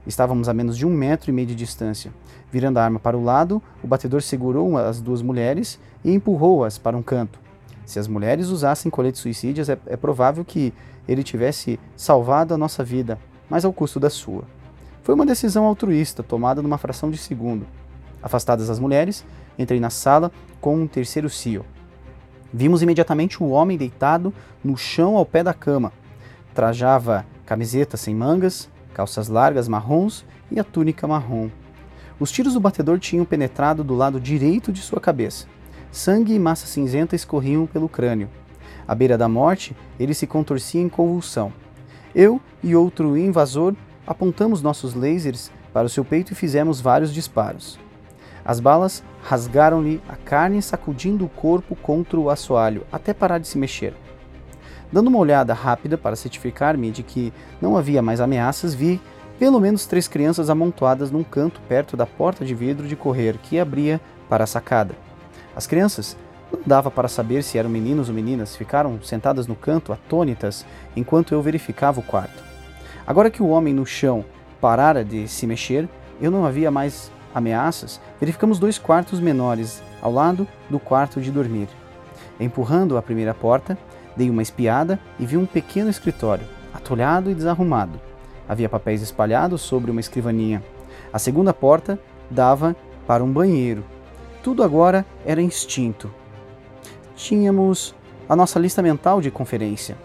Estávamos a menos de um metro e meio de distância. Virando a arma para o lado, o batedor segurou as duas mulheres e empurrou-as para um canto. Se as mulheres usassem coletes suicídios, é, é provável que ele tivesse salvado a nossa vida, mas ao custo da sua. Foi uma decisão altruísta, tomada numa fração de segundo. Afastadas as mulheres, entrei na sala com um terceiro CEO. Vimos imediatamente o homem deitado no chão ao pé da cama. Trajava camiseta sem mangas, calças largas marrons e a túnica marrom. Os tiros do batedor tinham penetrado do lado direito de sua cabeça. Sangue e massa cinzenta escorriam pelo crânio. À beira da morte, ele se contorcia em convulsão. Eu e outro invasor apontamos nossos lasers para o seu peito e fizemos vários disparos. As balas rasgaram-lhe a carne, sacudindo o corpo contra o assoalho, até parar de se mexer. Dando uma olhada rápida para certificar-me de que não havia mais ameaças, vi pelo menos três crianças amontoadas num canto perto da porta de vidro de correr que abria para a sacada. As crianças, não dava para saber se eram meninos ou meninas, ficaram sentadas no canto, atônitas, enquanto eu verificava o quarto. Agora que o homem no chão parara de se mexer, eu não havia mais ameaças, verificamos dois quartos menores ao lado do quarto de dormir. Empurrando a primeira porta, Dei uma espiada e vi um pequeno escritório, atolhado e desarrumado. Havia papéis espalhados sobre uma escrivaninha. A segunda porta dava para um banheiro. Tudo agora era instinto. Tínhamos a nossa lista mental de conferência.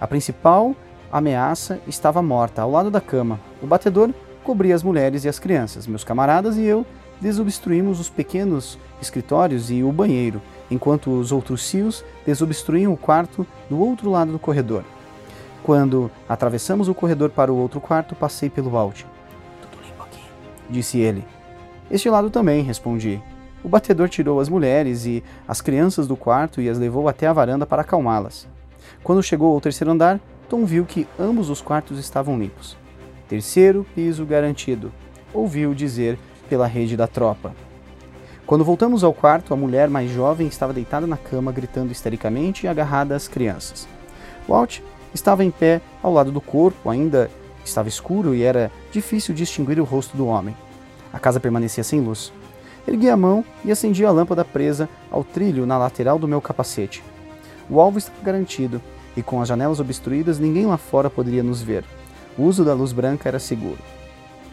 A principal ameaça estava morta, ao lado da cama. O batedor cobria as mulheres e as crianças. Meus camaradas e eu desobstruímos os pequenos escritórios e o banheiro, enquanto os outros cios desobstruíam o quarto do outro lado do corredor. Quando atravessamos o corredor para o outro quarto, passei pelo alto. Tudo limpo aqui, disse ele. Este lado também, respondi. O batedor tirou as mulheres e as crianças do quarto e as levou até a varanda para acalmá-las. Quando chegou ao terceiro andar, Tom viu que ambos os quartos estavam limpos. Terceiro piso garantido, ouviu dizer pela rede da tropa. Quando voltamos ao quarto, a mulher mais jovem estava deitada na cama, gritando histericamente e agarrada às crianças. Walt estava em pé ao lado do corpo, ainda estava escuro e era difícil distinguir o rosto do homem. A casa permanecia sem luz. Ergui a mão e acendi a lâmpada presa ao trilho na lateral do meu capacete. O alvo estava garantido, e com as janelas obstruídas, ninguém lá fora poderia nos ver. O uso da luz branca era seguro.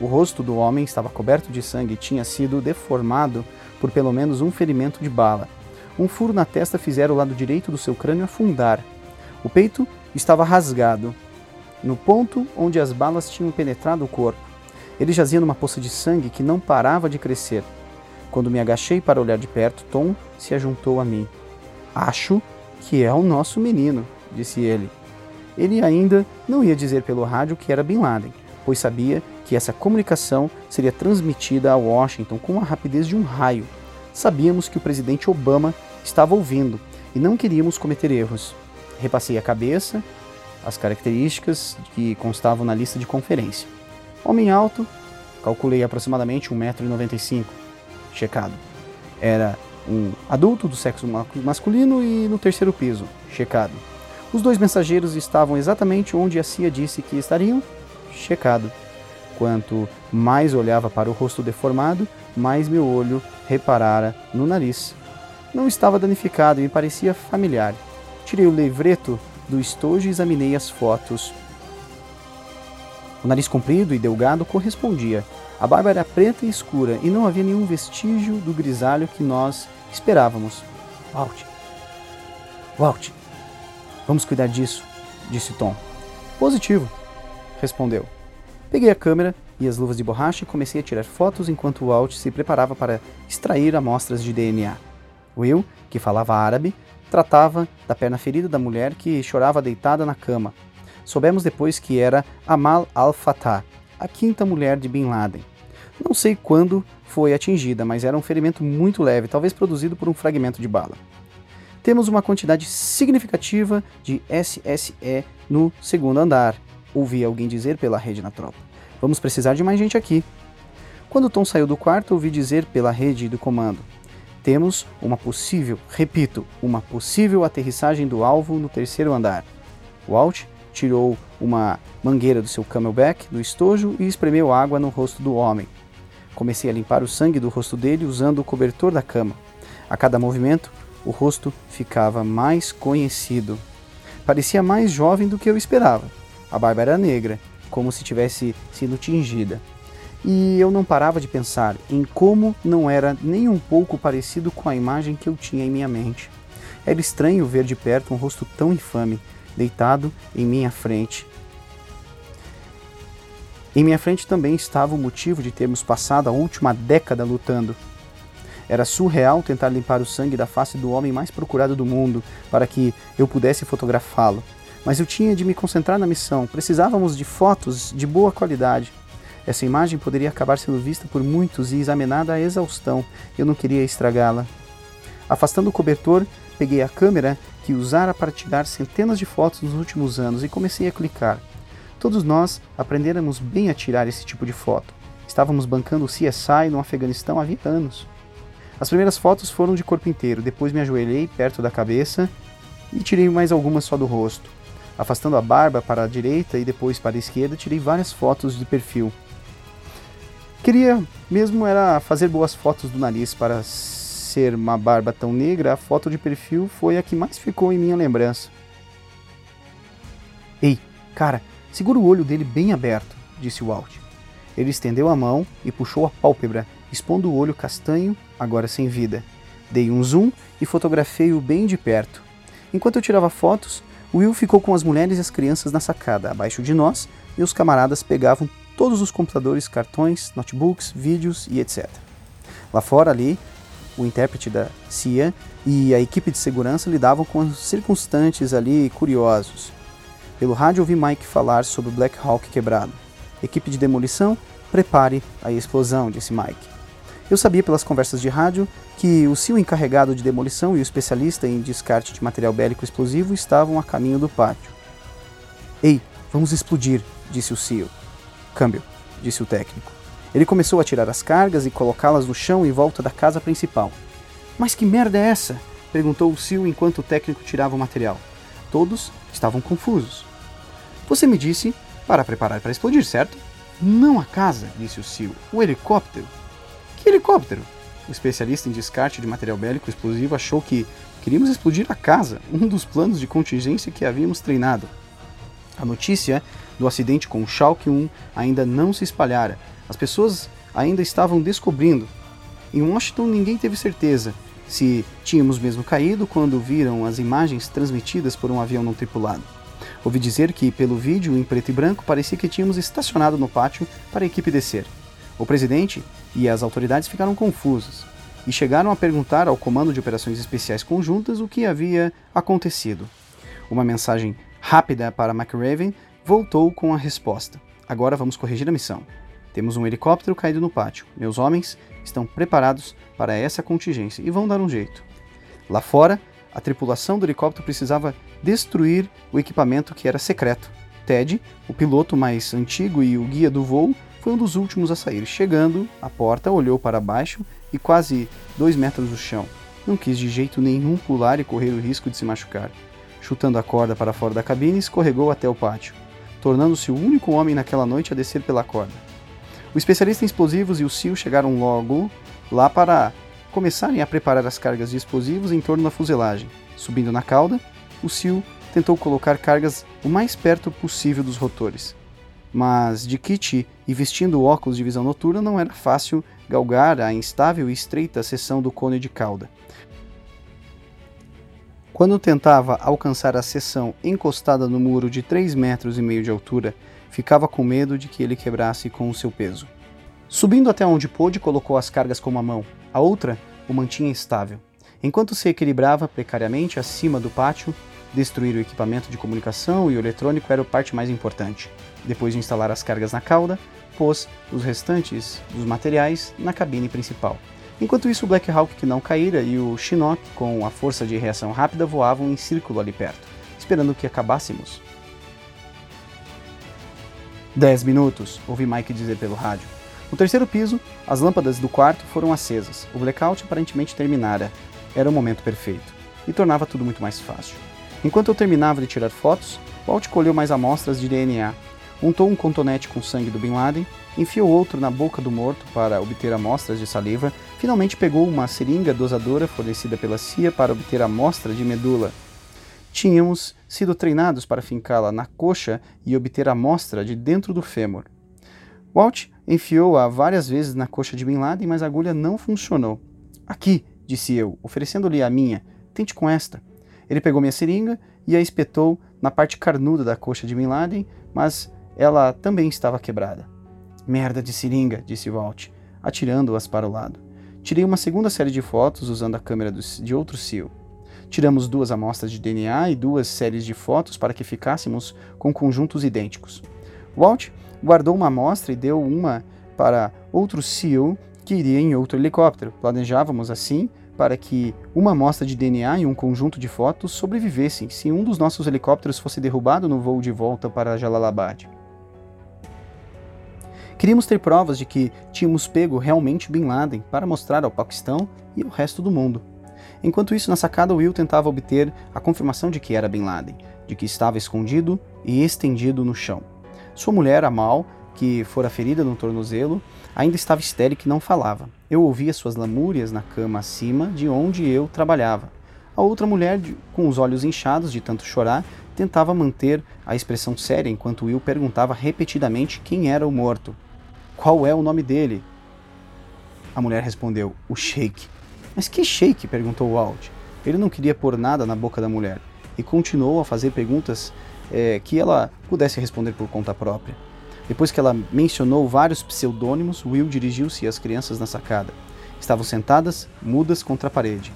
O rosto do homem estava coberto de sangue e tinha sido deformado por pelo menos um ferimento de bala. Um furo na testa fizera o lado direito do seu crânio afundar. O peito estava rasgado, no ponto onde as balas tinham penetrado o corpo. Ele jazia numa poça de sangue que não parava de crescer. Quando me agachei para olhar de perto, Tom se ajuntou a mim. Acho que é o nosso menino, disse ele. Ele ainda não ia dizer pelo rádio que era Bin Laden, pois sabia que essa comunicação seria transmitida a Washington com a rapidez de um raio. Sabíamos que o presidente Obama estava ouvindo e não queríamos cometer erros. Repassei a cabeça, as características que constavam na lista de conferência. Homem alto, calculei aproximadamente 1,95m checado. Era um adulto do sexo masculino e no terceiro piso, checado. Os dois mensageiros estavam exatamente onde a CIA disse que estariam, checado. Quanto mais olhava para o rosto deformado, mais meu olho reparara no nariz. Não estava danificado e me parecia familiar. Tirei o livreto do estojo e examinei as fotos. O nariz comprido e delgado correspondia, a barba era preta e escura e não havia nenhum vestígio do grisalho que nós esperávamos. Walt. Walt. Vamos cuidar disso, disse Tom. Positivo, respondeu. Peguei a câmera e as luvas de borracha e comecei a tirar fotos enquanto Walt se preparava para extrair amostras de DNA. Will, que falava árabe, tratava da perna ferida da mulher que chorava deitada na cama. Soubemos depois que era Amal al-Fatah, a quinta mulher de Bin Laden. Não sei quando foi atingida, mas era um ferimento muito leve, talvez produzido por um fragmento de bala. Temos uma quantidade significativa de SSE no segundo andar, ouvi alguém dizer pela rede na tropa. Vamos precisar de mais gente aqui. Quando Tom saiu do quarto, ouvi dizer pela rede do comando: Temos uma possível, repito, uma possível aterrissagem do alvo no terceiro andar. Walt tirou uma mangueira do seu camelback do estojo e espremeu água no rosto do homem. Comecei a limpar o sangue do rosto dele usando o cobertor da cama. A cada movimento, o rosto ficava mais conhecido. Parecia mais jovem do que eu esperava. A barba era negra, como se tivesse sido tingida. E eu não parava de pensar em como não era nem um pouco parecido com a imagem que eu tinha em minha mente. Era estranho ver de perto um rosto tão infame, deitado em minha frente, em minha frente também estava o motivo de termos passado a última década lutando. Era surreal tentar limpar o sangue da face do homem mais procurado do mundo para que eu pudesse fotografá-lo. Mas eu tinha de me concentrar na missão. Precisávamos de fotos de boa qualidade. Essa imagem poderia acabar sendo vista por muitos e examinada à exaustão. Eu não queria estragá-la. Afastando o cobertor, peguei a câmera que usara para tirar centenas de fotos nos últimos anos e comecei a clicar. Todos nós aprendéramos bem a tirar esse tipo de foto. Estávamos bancando o CSI no Afeganistão há 20 anos. As primeiras fotos foram de corpo inteiro, depois me ajoelhei perto da cabeça e tirei mais algumas só do rosto. Afastando a barba para a direita e depois para a esquerda, tirei várias fotos de perfil. Queria mesmo era fazer boas fotos do nariz para ser uma barba tão negra, a foto de perfil foi a que mais ficou em minha lembrança. Ei, cara, Segura o olho dele bem aberto, disse Walt. Ele estendeu a mão e puxou a pálpebra, expondo o olho castanho, agora sem vida. Dei um zoom e fotografei-o bem de perto. Enquanto eu tirava fotos, Will ficou com as mulheres e as crianças na sacada, abaixo de nós, e os camaradas pegavam todos os computadores, cartões, notebooks, vídeos e etc. Lá fora, ali, o intérprete da CIA e a equipe de segurança lidavam com os circunstantes ali curiosos. Pelo rádio ouvi Mike falar sobre o Black Hawk quebrado. Equipe de demolição, prepare a explosão, disse Mike. Eu sabia pelas conversas de rádio que o CEO encarregado de demolição e o especialista em descarte de material bélico explosivo estavam a caminho do pátio. Ei, vamos explodir, disse o CEO. Câmbio, disse o técnico. Ele começou a tirar as cargas e colocá-las no chão em volta da casa principal. Mas que merda é essa? perguntou o CEO enquanto o técnico tirava o material. Todos estavam confusos. Você me disse para preparar para explodir, certo? Não a casa, disse o CEO. O helicóptero. Que helicóptero? O especialista em descarte de material bélico explosivo achou que queríamos explodir a casa, um dos planos de contingência que havíamos treinado. A notícia do acidente com o Schalke 1 ainda não se espalhara. As pessoas ainda estavam descobrindo. Em Washington ninguém teve certeza se tínhamos mesmo caído quando viram as imagens transmitidas por um avião não tripulado. Ouvi dizer que, pelo vídeo em preto e branco, parecia que tínhamos estacionado no pátio para a equipe descer. O presidente e as autoridades ficaram confusos e chegaram a perguntar ao Comando de Operações Especiais Conjuntas o que havia acontecido. Uma mensagem rápida para McRaven voltou com a resposta: Agora vamos corrigir a missão. Temos um helicóptero caído no pátio. Meus homens estão preparados para essa contingência e vão dar um jeito. Lá fora, a tripulação do helicóptero precisava destruir o equipamento que era secreto. Ted, o piloto mais antigo e o guia do voo, foi um dos últimos a sair. Chegando à porta, olhou para baixo e quase dois metros do chão. Não quis de jeito nenhum pular e correr o risco de se machucar. Chutando a corda para fora da cabine, escorregou até o pátio, tornando-se o único homem naquela noite a descer pela corda. O especialista em explosivos e o Sil chegaram logo lá para começarem a preparar as cargas de explosivos em torno da fuselagem. Subindo na cauda, o Sil tentou colocar cargas o mais perto possível dos rotores mas de kit e vestindo óculos de visão noturna não era fácil galgar a instável e estreita seção do cone de cauda. Quando tentava alcançar a seção encostada no muro de 3 metros e meio de altura, ficava com medo de que ele quebrasse com o seu peso. Subindo até onde pôde, colocou as cargas com uma mão, a outra o mantinha estável. Enquanto se equilibrava precariamente acima do pátio, destruir o equipamento de comunicação e o eletrônico era a parte mais importante. Depois de instalar as cargas na cauda, pôs os restantes dos materiais na cabine principal. Enquanto isso, o Black Hawk que não caíra e o Chinook, com a força de reação rápida, voavam em círculo ali perto, esperando que acabássemos. Dez minutos, ouvi Mike dizer pelo rádio. No terceiro piso, as lâmpadas do quarto foram acesas. O blackout aparentemente terminara. Era o momento perfeito. E tornava tudo muito mais fácil. Enquanto eu terminava de tirar fotos, Walt colheu mais amostras de DNA untou um contonete com sangue do Bin Laden, enfiou outro na boca do morto para obter amostras de saliva, finalmente pegou uma seringa dosadora fornecida pela CIA para obter amostra de medula. Tínhamos sido treinados para fincá-la na coxa e obter amostra de dentro do fêmur. Walt enfiou-a várias vezes na coxa de Bin Laden, mas a agulha não funcionou. Aqui, disse eu, oferecendo-lhe a minha. Tente com esta. Ele pegou minha seringa e a espetou na parte carnuda da coxa de Bin Laden, mas ela também estava quebrada. Merda de seringa, disse Walt, atirando-as para o lado. Tirei uma segunda série de fotos usando a câmera de outro SEAL. Tiramos duas amostras de DNA e duas séries de fotos para que ficássemos com conjuntos idênticos. Walt guardou uma amostra e deu uma para outro SEAL que iria em outro helicóptero. Planejávamos assim para que uma amostra de DNA e um conjunto de fotos sobrevivessem se um dos nossos helicópteros fosse derrubado no voo de volta para Jalalabad. Queríamos ter provas de que tínhamos pego realmente Bin Laden para mostrar ao Paquistão e ao resto do mundo. Enquanto isso, na sacada, Will tentava obter a confirmação de que era Bin Laden, de que estava escondido e estendido no chão. Sua mulher, Amal, que fora ferida no tornozelo, ainda estava histérica e não falava. Eu ouvia suas lamúrias na cama acima de onde eu trabalhava. A outra mulher, com os olhos inchados de tanto chorar, tentava manter a expressão séria enquanto Will perguntava repetidamente quem era o morto. Qual é o nome dele? A mulher respondeu: O Sheik. Mas que Sheik? perguntou Walt. Ele não queria pôr nada na boca da mulher e continuou a fazer perguntas é, que ela pudesse responder por conta própria. Depois que ela mencionou vários pseudônimos, Will dirigiu-se às crianças na sacada. Estavam sentadas, mudas contra a parede.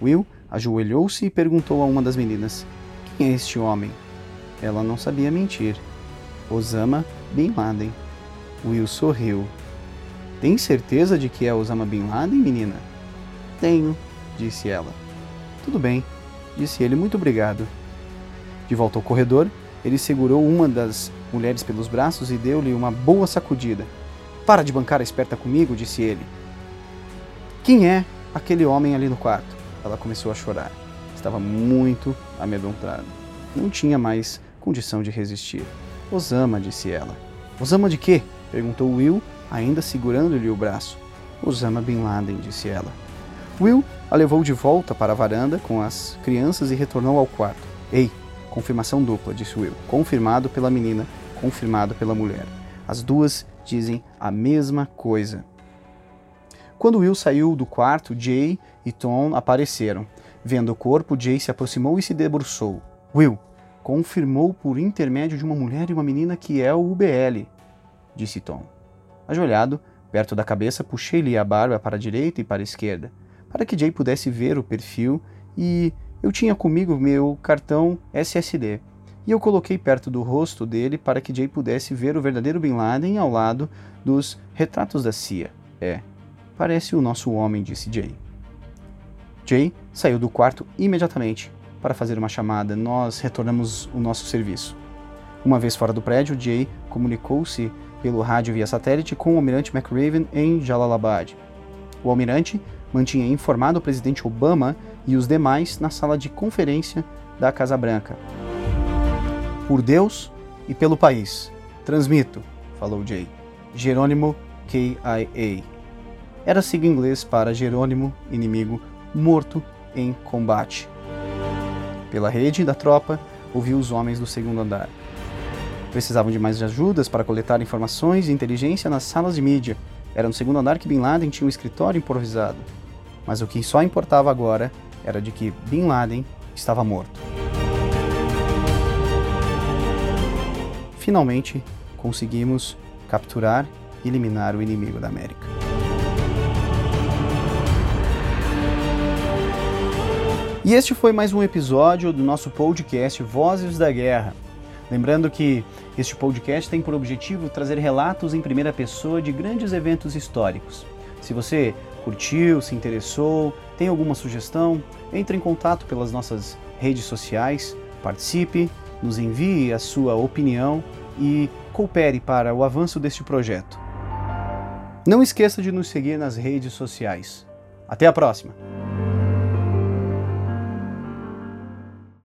Will ajoelhou-se e perguntou a uma das meninas: Quem é este homem? Ela não sabia mentir. Osama Bin Laden. Will sorriu. Tem certeza de que é Osama Bin Laden, menina? Tenho, disse ela. Tudo bem, disse ele, muito obrigado. De volta ao corredor, ele segurou uma das mulheres pelos braços e deu-lhe uma boa sacudida. Para de bancar a esperta comigo, disse ele. Quem é aquele homem ali no quarto? Ela começou a chorar. Estava muito amedrontada. Não tinha mais condição de resistir. Osama, disse ela. Osama de quê? Perguntou Will, ainda segurando-lhe o braço. Osama Bin Laden, disse ela. Will a levou de volta para a varanda com as crianças e retornou ao quarto. Ei, confirmação dupla, disse Will. Confirmado pela menina, confirmado pela mulher. As duas dizem a mesma coisa. Quando Will saiu do quarto, Jay e Tom apareceram. Vendo o corpo, Jay se aproximou e se debruçou. Will confirmou por intermédio de uma mulher e uma menina que é o UBL, disse Tom. Ajoelhado, perto da cabeça, puxei-lhe a barba para a direita e para a esquerda para que Jay pudesse ver o perfil e eu tinha comigo meu cartão SSD. E eu coloquei perto do rosto dele para que Jay pudesse ver o verdadeiro Bin Laden ao lado dos retratos da CIA. É, parece o nosso homem, disse Jay. Jay saiu do quarto imediatamente para fazer uma chamada. Nós retornamos o nosso serviço. Uma vez fora do prédio, Jay comunicou-se pelo rádio via satélite com o almirante McRaven em Jalalabad. O almirante mantinha informado o presidente Obama e os demais na sala de conferência da Casa Branca. Por Deus e pelo país. Transmito, falou Jay. Jerônimo KIA. Era sigla inglês para Jerônimo, inimigo, morto em combate. Pela rede da tropa, ouviu os homens do segundo andar. Precisavam de mais ajudas para coletar informações e inteligência nas salas de mídia era no segundo andar que Bin Laden tinha um escritório improvisado. Mas o que só importava agora era de que Bin Laden estava morto. Finalmente, conseguimos capturar e eliminar o inimigo da América. E este foi mais um episódio do nosso podcast Vozes da Guerra. Lembrando que este podcast tem por objetivo trazer relatos em primeira pessoa de grandes eventos históricos. Se você curtiu, se interessou, tem alguma sugestão, entre em contato pelas nossas redes sociais, participe, nos envie a sua opinião e coopere para o avanço deste projeto. Não esqueça de nos seguir nas redes sociais. Até a próxima!